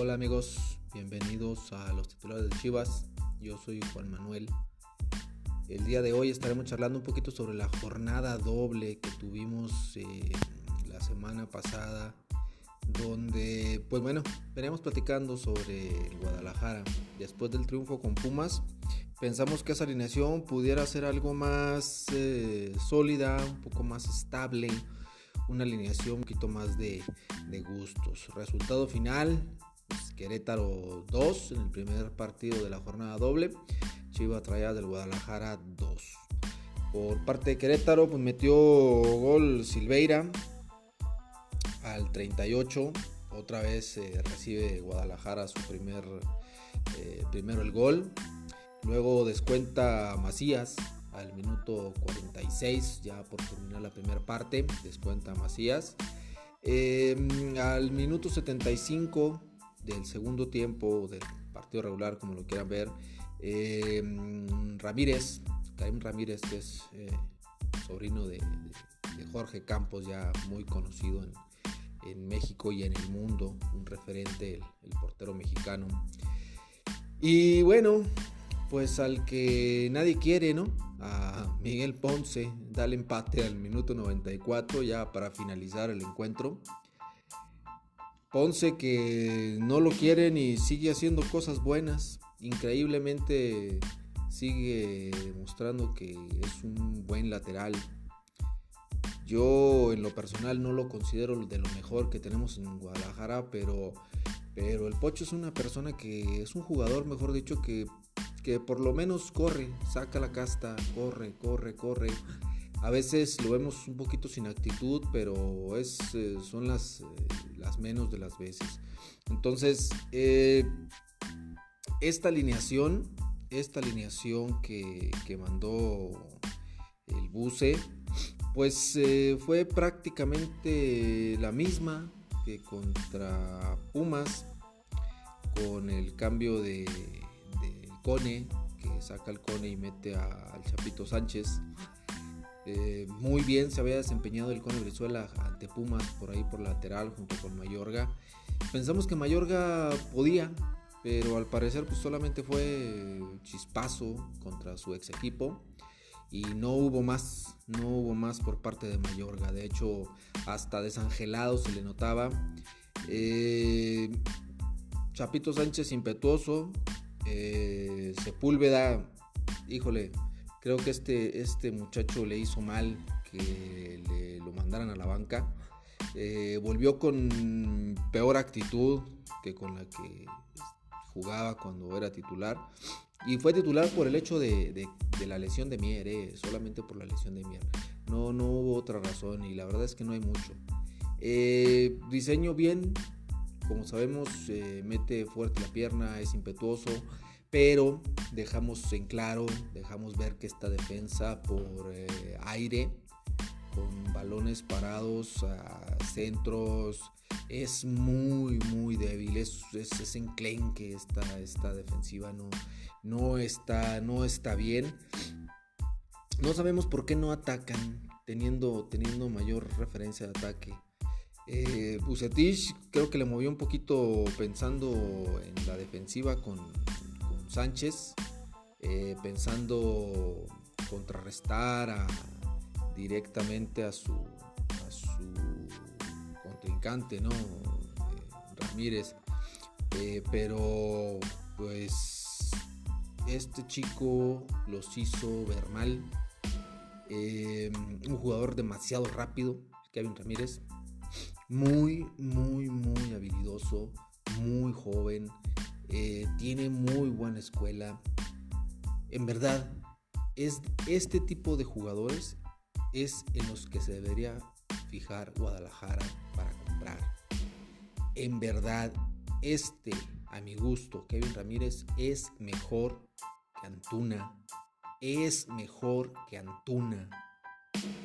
Hola amigos, bienvenidos a los titulares de Chivas. Yo soy Juan Manuel. El día de hoy estaremos charlando un poquito sobre la jornada doble que tuvimos eh, la semana pasada, donde, pues bueno, veníamos platicando sobre Guadalajara. Después del triunfo con Pumas, pensamos que esa alineación pudiera ser algo más eh, sólida, un poco más estable, una alineación un poquito más de, de gustos. Resultado final, Querétaro 2 en el primer partido de la jornada doble. Chivas traía del Guadalajara 2. Por parte de Querétaro, pues metió gol Silveira al 38. Otra vez eh, recibe Guadalajara su primer, eh, primero el gol. Luego descuenta Macías al minuto 46, ya por terminar la primera parte. Descuenta Macías. Eh, al minuto 75 del segundo tiempo del partido regular, como lo quieran ver, eh, Ramírez, Karim Ramírez, que es eh, sobrino de, Jorge Campos, ya muy conocido en, en, México y en el mundo, un referente, el, el portero mexicano. Y bueno, pues al que nadie quiere, ¿no? A Miguel Ponce da el empate al minuto 94 ya para finalizar el encuentro. Ponce que no lo quieren y sigue haciendo cosas buenas. Increíblemente sigue demostrando que es un buen lateral. Yo en lo personal no lo considero de lo mejor que tenemos en Guadalajara, pero, pero el Pocho es una persona que es un jugador, mejor dicho, que, que por lo menos corre, saca la casta, corre, corre, corre. A veces lo vemos un poquito sin actitud, pero es, eh, son las, eh, las, menos de las veces. Entonces, eh, esta alineación, esta alineación que, mandó el Buce, pues fue prácticamente la misma que contra Pumas, con el cambio de, Cone, que saca el Cone y mete al Chapito Sánchez. Eh, muy bien se había desempeñado el Cone Brizuela ante Pumas por ahí por lateral junto con Mayorga. Pensamos que Mayorga podía, pero al parecer pues solamente fue chispazo contra su ex equipo y no hubo más, no hubo más por parte de Mayorga. De hecho, hasta desangelado se le notaba. Eh, Chapito Sánchez impetuoso, eh, Sepúlveda, híjole, Creo que este, este muchacho le hizo mal que le lo mandaran a la banca. Eh, volvió con peor actitud que con la que jugaba cuando era titular. Y fue titular por el hecho de, de, de la lesión de Mier, eh, solamente por la lesión de Mier. No, no hubo otra razón y la verdad es que no hay mucho. Eh, diseño bien, como sabemos, eh, mete fuerte la pierna, es impetuoso pero dejamos en claro, dejamos ver que esta defensa por eh, aire, con balones parados a centros, es muy, muy débil, es, es, es enclenque esta, esta defensiva, no, no, está, no está bien. No sabemos por qué no atacan, teniendo, teniendo mayor referencia de ataque. Eh, creo que le movió un poquito pensando en la defensiva con, Sánchez, eh, pensando contrarrestar directamente a su, a su contrincante, ¿no? Eh, Ramírez. Eh, pero pues este chico los hizo ver mal. un jugador demasiado rápido, Kevin Ramírez. Muy, muy, muy habilidoso, muy joven eh, tiene muy buena escuela. En verdad, es este tipo de jugadores es en los que se debería fijar Guadalajara para comprar. En verdad, este, a mi gusto, Kevin Ramírez es mejor que Antuna. Es mejor que Antuna.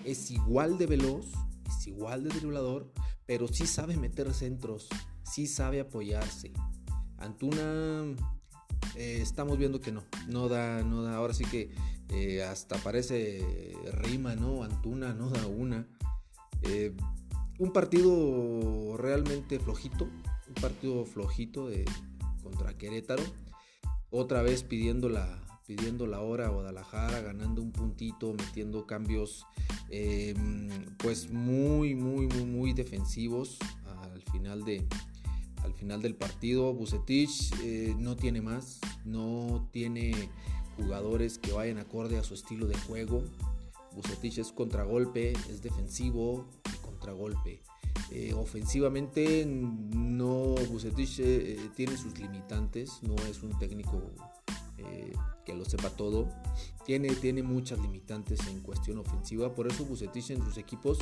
Es igual de veloz, es igual de driblador, pero sí sabe meter centros, sí sabe apoyarse, Antuna eh, estamos viendo que no, no da, no da, ahora sí que eh, hasta parece rima, ¿no? Antuna no da una. Eh, un partido realmente flojito, un partido flojito de, contra Querétaro. Otra vez pidiendo la, pidiendo la hora a Guadalajara, ganando un puntito, metiendo cambios em, pues muy, muy, muy, muy defensivos al final de, al final del partido. Bucetich eh, no tiene más, no tiene jugadores que vayan acorde a su estilo de juego. Bucetich es contragolpe, es defensivo y contragolpe. Eh, ofensivamente no Bucetich eh, tiene sus limitantes, no es un técnico que lo sepa todo. Tiene, tiene muchas limitantes en cuestión ofensiva, por eso Bucetich en sus equipos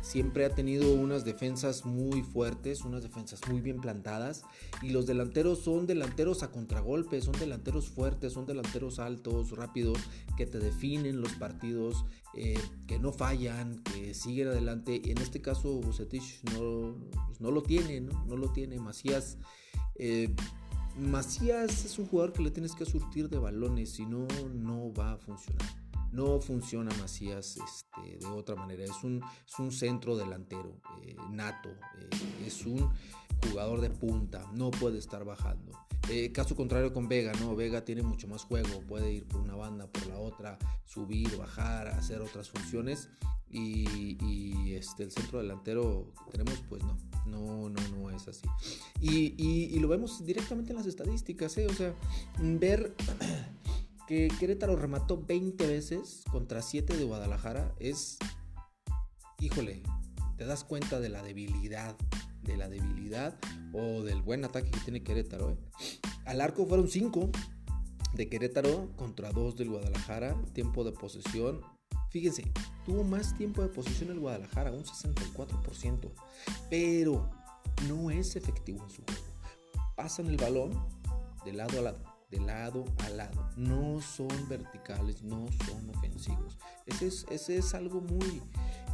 siempre ha tenido unas defensas muy fuertes, unas defensas muy bien plantadas y los delanteros son delanteros a contragolpe, son delanteros fuertes, son delanteros altos, rápidos, que te definen los partidos, eh, que no fallan, que siguen adelante. En este caso Bucetich no, pues no lo tiene, no, no lo tiene. Macías eh, Macías es un jugador que le tienes que surtir de balones, si no, no va a funcionar. No funciona Macías este, de otra manera. Es un, es un centro delantero eh, nato. Eh, es un jugador de punta. No puede estar bajando. Eh, caso contrario con Vega, ¿no? Vega tiene mucho más juego. Puede ir por una banda, por la otra, subir, bajar, hacer otras funciones. Y, este, el centro delantero que tenemos, pues no. No, no, no es así. Y, lo vemos directamente en las estadísticas. O sea, ver que Querétaro remató 20 veces contra 7 de Guadalajara es, híjole, te das cuenta de la debilidad, de la debilidad o del buen ataque que tiene Querétaro. ¿eh? Al arco fueron 5 de Querétaro contra 2 del Guadalajara, tiempo de posesión. Fíjense, tuvo más tiempo de posesión el Guadalajara, un 64%, pero no es efectivo en su juego. Pasan el balón de lado a lado lado a lado. No son verticales, no son ofensivos. Ese es, ese es algo muy...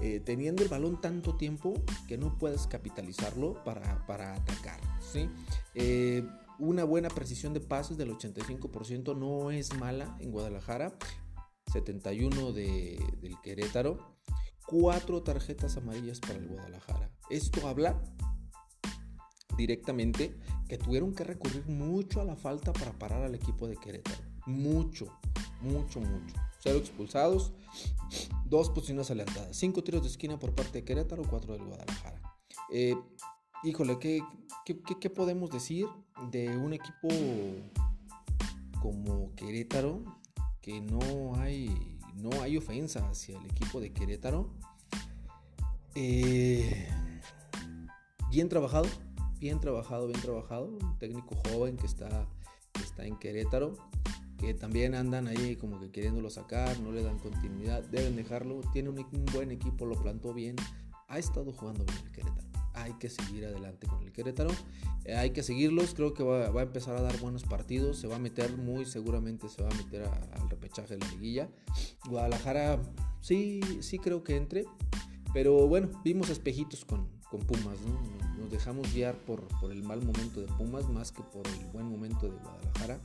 Eh, teniendo el balón tanto tiempo que no puedes capitalizarlo para, para atacar. ¿sí? Eh, una buena precisión de pases del 85% no es mala en Guadalajara. 71 de, del Querétaro. Cuatro tarjetas amarillas para el Guadalajara. Esto habla directamente que tuvieron que recurrir mucho a la falta para parar al equipo de Querétaro. Mucho, mucho, mucho. Cero expulsados, dos posiciones adelantadas, cinco tiros de esquina por parte de Querétaro, cuatro del Guadalajara. Eh, híjole, ¿qué, qué, podemos decir de un equipo como Querétaro? Que no hay, no hay ofensa hacia el equipo de Querétaro. Eh, bien trabajado, bien trabajado, bien trabajado. Un técnico joven que está, está en Querétaro, que también andan ahí como que queriéndolo sacar, no le dan continuidad, deben dejarlo. Tiene un, buen equipo, lo plantó bien, ha estado jugando con el Querétaro. Hay que seguir adelante con el Querétaro. Eh, hay que seguirlos. Creo que va, a empezar a dar buenos partidos. Se va a meter muy seguramente, se va a meter al repechaje de la liguilla. Guadalajara, sí, sí creo que entre. Pero bueno, vimos espejitos con, con Pumas, ¿no? nos dejamos guiar por, por el mal momento de Pumas más que por el buen momento de Guadalajara.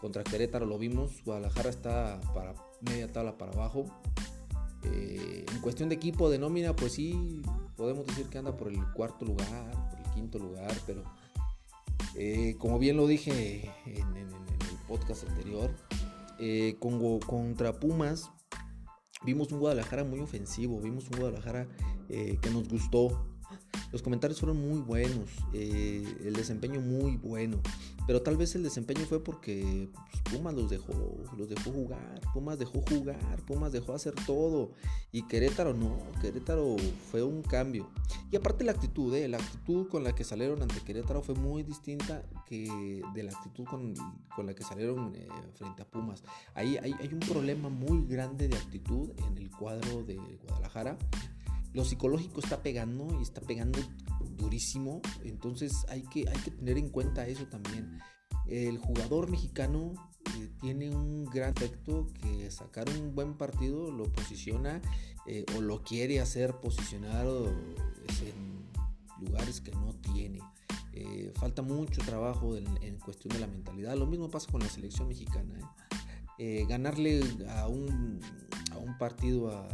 Contra Querétaro lo vimos, Guadalajara está para media tabla para abajo. Eh, en cuestión de equipo, de nómina, pues sí, podemos decir que anda por el cuarto lugar, por el quinto lugar, pero eh, como bien lo dije en, el podcast anterior, eh, con, contra Pumas vimos un Guadalajara muy ofensivo, vimos un Guadalajara que nos gustó, los comentarios fueron muy buenos, eh, el desempeño muy bueno, pero tal vez el desempeño fue porque pues, Pumas los dejó, los dejó jugar, Pumas dejó jugar, Pumas dejó hacer todo y Querétaro no, Querétaro fue un cambio. Y aparte la actitud, eh, la actitud con la que salieron ante Querétaro fue muy distinta que de la actitud con, la que salieron eh, frente a Pumas. Ahí hay, hay un problema muy grande de actitud en el cuadro de Guadalajara lo psicológico está pegando y está pegando durísimo. Entonces hay que, hay que tener en cuenta eso también. El jugador mexicano eh, tiene un gran efecto que sacar un buen partido lo posiciona eh, o lo quiere hacer posicionado en lugares que no tiene. Eh, falta mucho trabajo en, en, cuestión de la mentalidad. Lo mismo pasa con la selección mexicana. ganarle a un, a un partido a,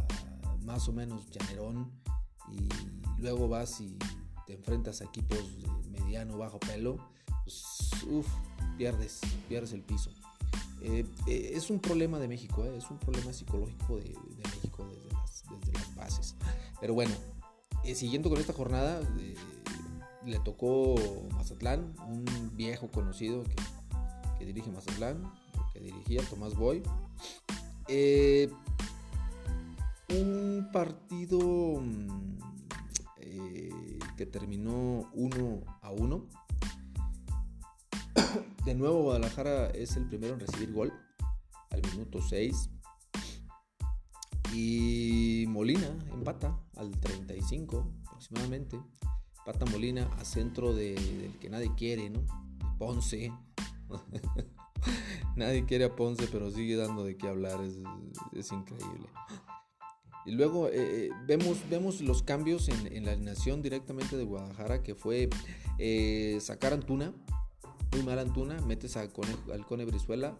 más o menos llanerón y luego vas y te enfrentas a equipos italiano bajo pelo, pues, pierdes, pierdes el piso. Eh, eh, es un problema de México, eh, es un problema psicológico de, México desde las, bases. Pero bueno, siguiendo con esta jornada, le tocó Mazatlán, un viejo conocido que, que dirige Mazatlán, que dirigía Tomás Boy. Un partido mm, que terminó 1 a 1 de nuevo Guadalajara es el primero en recibir gol al minuto 6. Y Molina empata al 35 aproximadamente. Empata Molina a centro del que nadie quiere, ¿no? Ponce. nadie quiere a Ponce, pero sigue dando de qué hablar. Es, increíble. Y luego eh, eh, vemos, vemos los cambios en, la alineación directamente de Guadalajara, que fue eh, sacar Antuna, muy mal Antuna, metes al Cone Brizuela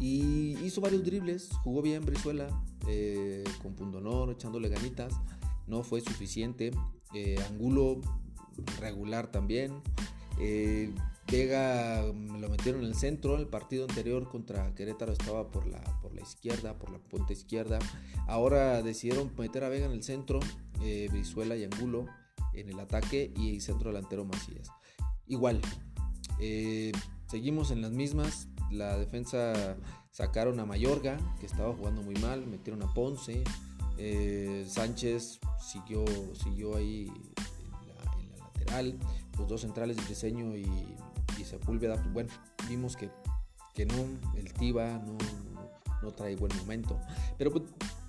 y hizo varios dribles, jugó bien Brizuela, eh, con pundonor, echándole ganitas, no fue suficiente. Angulo regular también. Vega lo metieron en el centro, el partido anterior contra Querétaro estaba por la, izquierda, por la punta izquierda. Ahora decidieron meter a Vega en el centro, Brizuela y Angulo en el ataque y el centro delantero Macías. Igual, eh, seguimos en las mismas. La defensa sacaron a Mayorga, que estaba jugando muy mal. Metieron a Ponce. Eh, Sánchez siguió, siguió ahí en la, lateral. Los dos centrales de diseño y, y Sepúlveda. Pues, bueno, vimos que, que no, el Tiba no, no trae buen momento. Pero pues,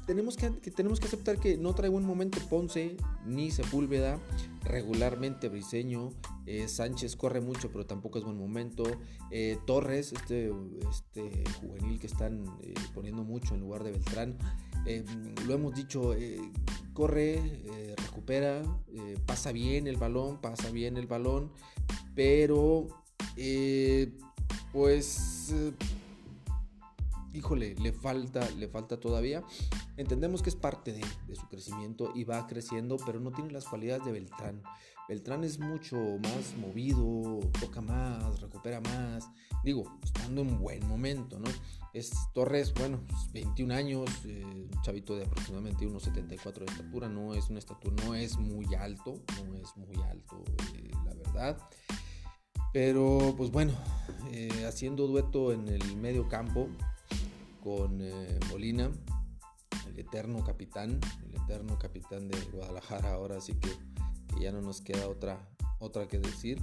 tenemos que, tenemos que aceptar que no trae buen momento Ponce ni Sepúlveda, regularmente Briseño, eh, Sánchez corre mucho pero tampoco es buen momento, eh, Torres, este, este juvenil que están eh, poniendo mucho en lugar de Beltrán, lo hemos dicho, corre, recupera, pasa bien el balón, pasa bien el balón, pero pues híjole, le falta, le falta todavía. Entendemos que es parte de, su crecimiento y va creciendo, pero no tiene las cualidades de Beltrán. Beltrán es mucho más movido, toca más, recupera más. Digo, estando en buen momento, ¿no? Es Torres, bueno, 21 años, eh, un chavito de aproximadamente 1,74 de estatura, no es una estatura, no es muy alto, no es muy alto, eh, la verdad. Pero pues bueno, eh, haciendo dueto en el medio campo, con eh, Molina, el eterno capitán, el eterno capitán de Guadalajara, ahora sí que, ya no nos queda otra, otra que decir.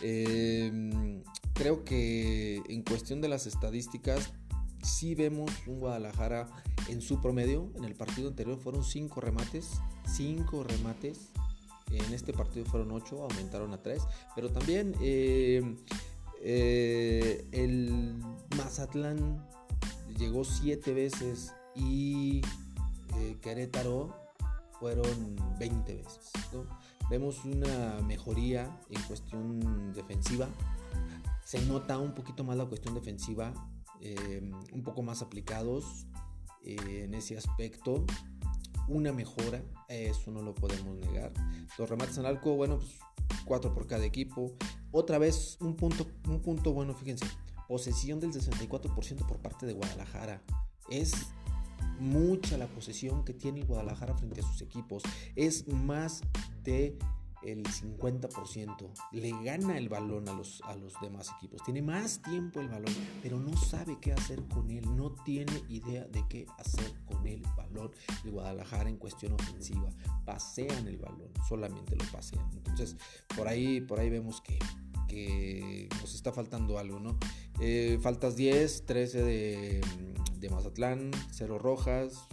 Em, creo que en cuestión de las estadísticas, sí vemos un Guadalajara en su promedio. En el partido anterior fueron 5 remates, 5 remates. En este partido fueron 8, aumentaron a 3. Pero también em, eh, el Mazatlán llegó siete veces y eh, Querétaro fueron 20 veces. Vemos una mejoría en cuestión defensiva. Se nota un poquito más la cuestión defensiva, em, un poco más aplicados eh, en ese aspecto. Una mejora, eso no lo podemos negar. Los remates al arco, bueno, pues, cuatro por cada equipo. Otra vez, un punto, un punto bueno, fíjense posesión del 64% por parte de Guadalajara. Es mucha la posesión que tiene Guadalajara frente a sus equipos. Es más de el 50%. Le gana el balón a los, a los demás equipos. Tiene más tiempo el balón, pero no sabe qué hacer con él. No tiene idea de qué hacer con el balón. El Guadalajara en cuestión ofensiva. Pasean el balón, solamente lo pasean. Entonces, por ahí, por ahí vemos que que nos está faltando algo, ¿no? Eh, faltas 10, 13 de, de, Mazatlán, 0 rojas.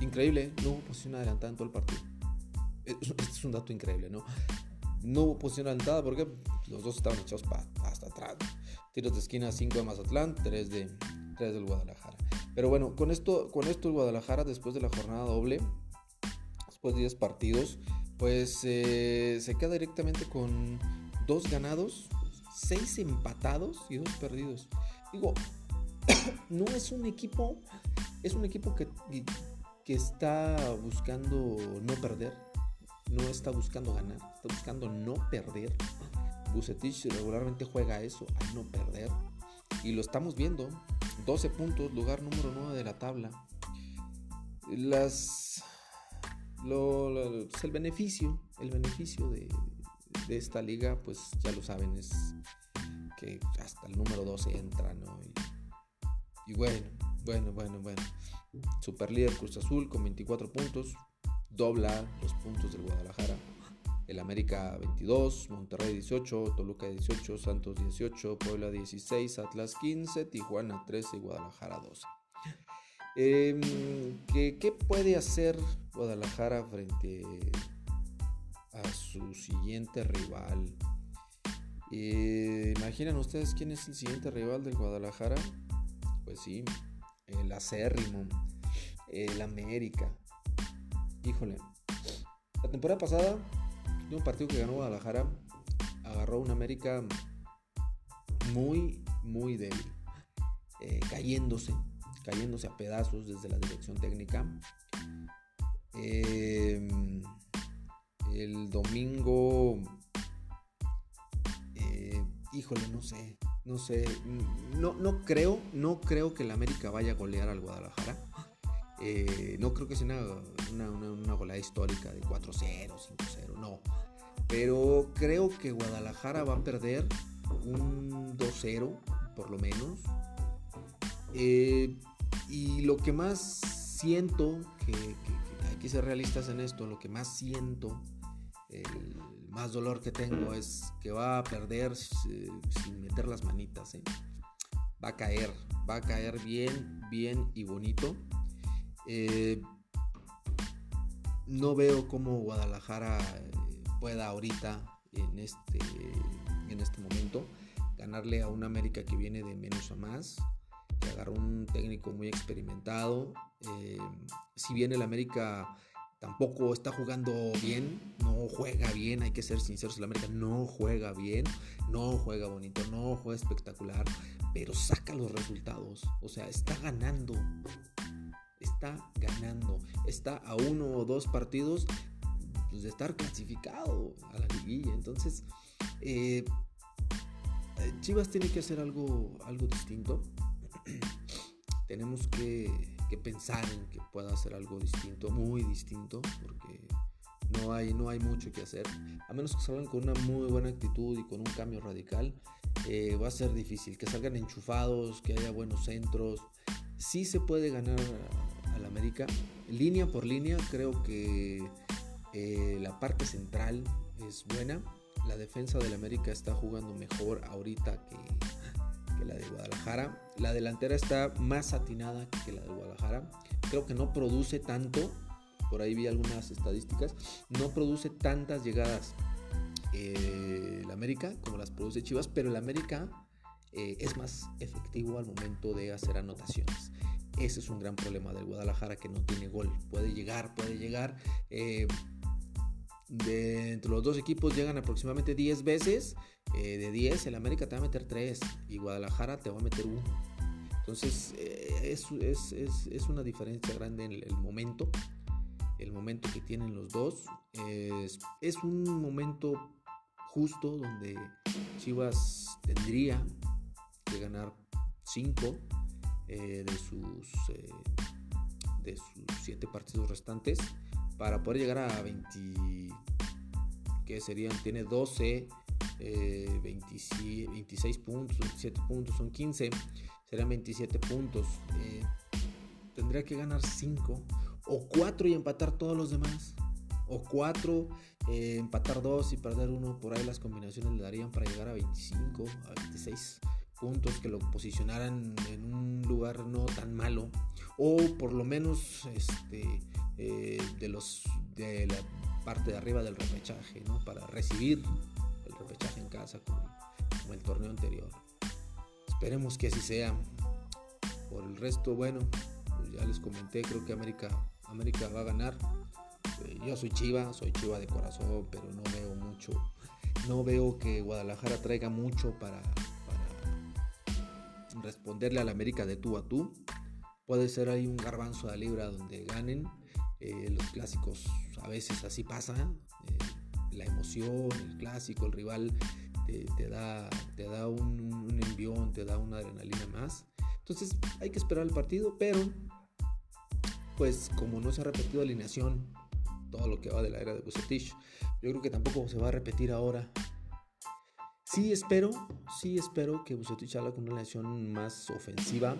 Increíble, no hubo posición adelantada en todo el partido. Este es un dato increíble, ¿no? No hubo posición adelantada porque los dos estaban echados hasta atrás. Tiros de esquina 5 de Mazatlán, 3 de 3 del Guadalajara. Pero bueno, con esto, con esto el Guadalajara después de la jornada doble, después de 10 partidos, pues eh, se queda directamente con dos ganados, seis empatados y dos perdidos. Digo, no es un equipo, es un equipo que, que está buscando no perder, no está buscando ganar, está buscando no perder. Bucetich regularmente juega eso, a no perder. Y lo estamos viendo. 12 puntos, lugar número 9 de la tabla. Las. Pues el beneficio, el beneficio de, esta liga, pues ya lo saben, es que hasta el número 12 entra, ¿no? Y, y bueno, bueno, bueno, bueno. Super líder Cruz Azul con 24 puntos, dobla los puntos del Guadalajara. El América 22, Monterrey 18, Toluca 18, Santos 18, Puebla 16, Atlas 15, Tijuana 13 y Guadalajara 12. Em, ¿qué, puede hacer Guadalajara frente a su siguiente rival? Eh, ¿Imaginan ustedes quién es el siguiente rival del Guadalajara? Pues sí, el acérrimo, el América. Híjole, la temporada pasada de un partido que ganó Guadalajara, agarró un América muy, muy débil, eh, cayéndose, cayéndose a pedazos desde la dirección técnica. Em, el domingo, eh, híjole, no sé, no sé, no, no creo, no creo que el América vaya a golear al Guadalajara. Eh, no creo que sea una, una, goleada histórica de 4-0, 5-0, no. Pero creo que Guadalajara va a perder un 2-0, por lo menos. Eh, y lo que más siento, que, hay que ser realistas en esto, lo que más siento, el más dolor que tengo es que va a perder eh, sin meter las manitas. Va a caer, va a caer bien, bien y bonito. Eh, no veo cómo Guadalajara eh, pueda ahorita, en este, en este momento, ganarle a un América que viene de menos a más, que agarra un técnico muy experimentado. Eh, si bien el América tampoco está jugando bien, no juega bien, hay que ser sinceros, el América no juega bien, no juega bonito, no juega espectacular, pero saca los resultados, o sea, está ganando, está ganando. Está a uno o dos partidos pues, de estar clasificado a la liguilla. Entonces, eh, Chivas tiene que hacer algo, algo distinto. Tenemos que, pensar en que pueda hacer algo distinto, muy distinto, porque no hay, no hay mucho que hacer. A menos que salgan con una muy buena actitud y con un cambio radical, eh, va a ser difícil. Que salgan enchufados, que haya buenos centros. Sí se puede ganar al América. Línea por línea, creo que eh, la parte central es buena. La defensa del América está jugando mejor ahorita que, la de Guadalajara. La delantera está más atinada que la de Guadalajara. Creo que no produce tanto. Por ahí vi algunas estadísticas. No produce tantas llegadas eh, el América como las produce Chivas, pero el América eh, es más efectivo al momento de hacer anotaciones. Ese es un gran problema del Guadalajara que no tiene gol. Puede llegar, puede llegar. Eh, de entre los dos equipos llegan aproximadamente 10 veces. Eh, de 10, el América te va a meter 3 y Guadalajara te va a meter 1. Entonces eh, es, es, es, es, una diferencia grande en el, momento. El momento que tienen los dos. es un momento justo donde Chivas tendría que ganar 5 eh, de, sus, eh, de sus siete partidos restantes para poder llegar a 20, que serían, tiene 12, 26 puntos, 27 puntos, son 15, serían 27 puntos. Eh, tendría que ganar 5 o 4 y empatar todos los demás. O 4, empatar 2 y perder 1. Por ahí las combinaciones le darían para llegar a 25, a 26 puntos que lo posicionaran en un lugar no tan malo o por lo menos este, eh, de los de la parte de arriba del repechaje ¿no? para recibir el repechaje en casa como, el torneo anterior esperemos que así sea por el resto bueno pues ya les comenté creo que América América va a ganar eh, yo soy Chiva soy Chiva de corazón pero no veo mucho no veo que Guadalajara traiga mucho para responderle al América de tú a tú. Puede ser ahí un garbanzo de libra donde ganen. Eh, los clásicos a veces así pasa. Eh, la emoción, el clásico, el rival te, da, te da un, un, envión, te da una adrenalina más. Entonces hay que esperar el partido, pero pues como no se ha repetido alineación todo lo que va de la era de Bucetich, yo creo que tampoco se va a repetir ahora. Sí espero, sí espero que Bucetich haga con una alineación más ofensiva.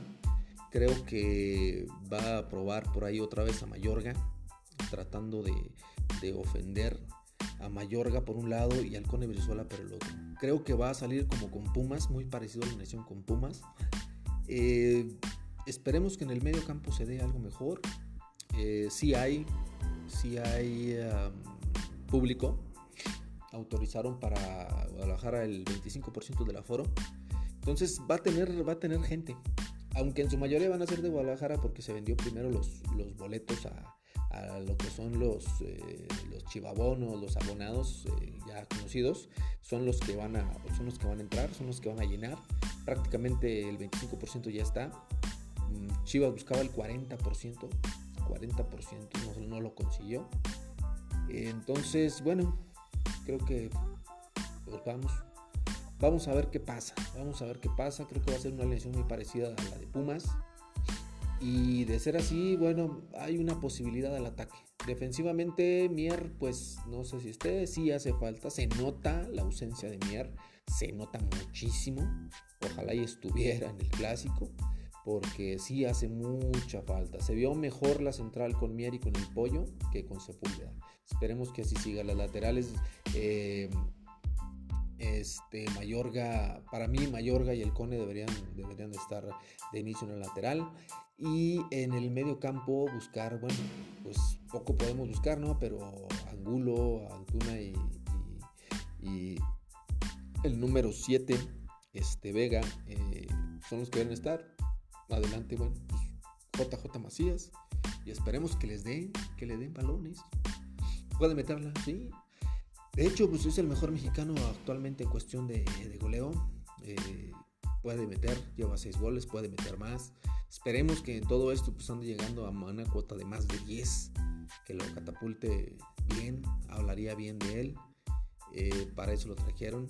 Creo que va a probar por ahí otra vez a Mayorga, tratando de, de ofender a Mayorga por un lado y al Cone Brizuela por el otro. Creo que va a salir como con Pumas, muy parecido a la nación con Pumas. Eh, esperemos que en el medio campo se dé algo mejor. Eh, sí hay, sí hay público. Autorizaron para Guadalajara el 25% del aforo. Entonces va a tener, va a tener gente. Aunque en su mayoría van a ser de Guadalajara porque se vendió primero los, los boletos a, a lo que son los, eh, los chivabonos, los abonados eh, ya conocidos, son los, que van a, son los que van a entrar, son los que van a llenar. Prácticamente el 25% ya está. Mm, Chivas buscaba el 40%, 40% no, no lo consiguió. Entonces, bueno, creo que pues vamos, vamos a ver qué pasa. Vamos a ver qué pasa. Creo que va a ser una lesión muy parecida a la de Pumas. Y de ser así, bueno, hay una posibilidad al ataque. Defensivamente, Mier, pues no sé si usted sí hace falta. Se nota la ausencia de Mier, se nota muchísimo. Ojalá y estuviera en el clásico, porque sí hace mucha falta. Se vio mejor la central con Mier y con el pollo que con Sepúlveda. Esperemos que así siga. Las laterales. Eh, este, Mayorga, para mí Mayorga y el Cone deberían, deberían de estar de inicio en el lateral. Y en el medio campo buscar, bueno, pues poco podemos buscar, ¿no? Pero Angulo, Antuna y, el número 7, este Vega, eh, son los que deben estar. Adelante, bueno, pues JJ Macías. Y esperemos que les den, que le den balones. Puede meterla, sí, de hecho, pues es el mejor mexicano actualmente en cuestión de, goleo. Eh, puede meter, lleva 6 goles, puede meter más. Esperemos que en todo esto pues ande llegando a una cuota de más de 10, que lo catapulte bien, hablaría bien de él. Eh, para eso lo trajeron.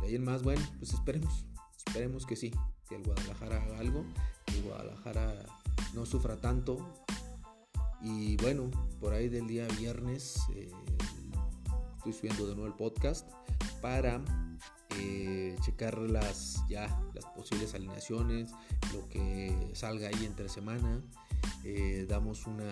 De ahí en más, bueno, pues esperemos, esperemos que sí, que el Guadalajara haga algo, que el Guadalajara no sufra tanto. Y bueno, por ahí del día viernes, eh, estoy subiendo de nuevo el podcast para eh, checar las ya las posibles alineaciones, lo que salga ahí entre semana. Eh, damos una,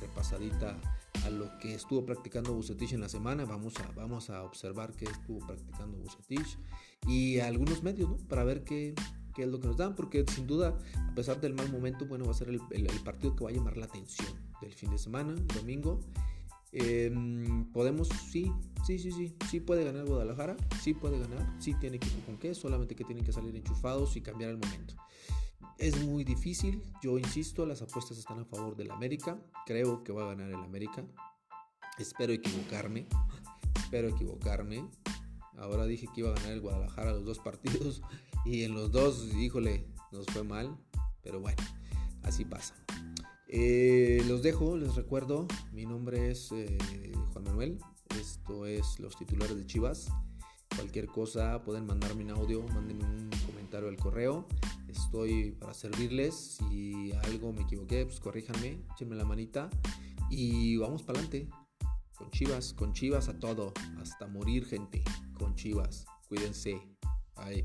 repasadita a lo que estuvo practicando Bucetich en la semana. Vamos a, vamos a observar qué estuvo practicando Bucetich y algunos medios, ¿no? Para ver qué, qué es lo que nos dan, porque sin duda, a pesar del mal momento, bueno, va a ser el, partido que va a llamar la atención del fin de semana, domingo. Em, podemos, sí, sí, sí, sí, sí puede ganar Guadalajara, sí puede ganar, sí tiene equipo con qué, solamente que tienen que salir enchufados y cambiar el momento. Es muy difícil, yo insisto, las apuestas están a favor del América, creo que va a ganar el América, espero equivocarme, espero equivocarme. Ahora dije que iba a ganar el Guadalajara los dos partidos y en los dos, híjole, nos fue mal, pero bueno, así pasa. Eh, los dejo, les recuerdo, mi nombre es eh, Juan Manuel, esto es Los Titulares de Chivas. Cualquier cosa pueden mandarme un audio, mándenme un comentario al correo. Estoy para servirles. Si algo me equivoqué, pues corríjanme, échenme la manita. Y vamos para adelante. Con Chivas, con Chivas a todo. Hasta morir, gente. Con Chivas. Cuídense. Bye.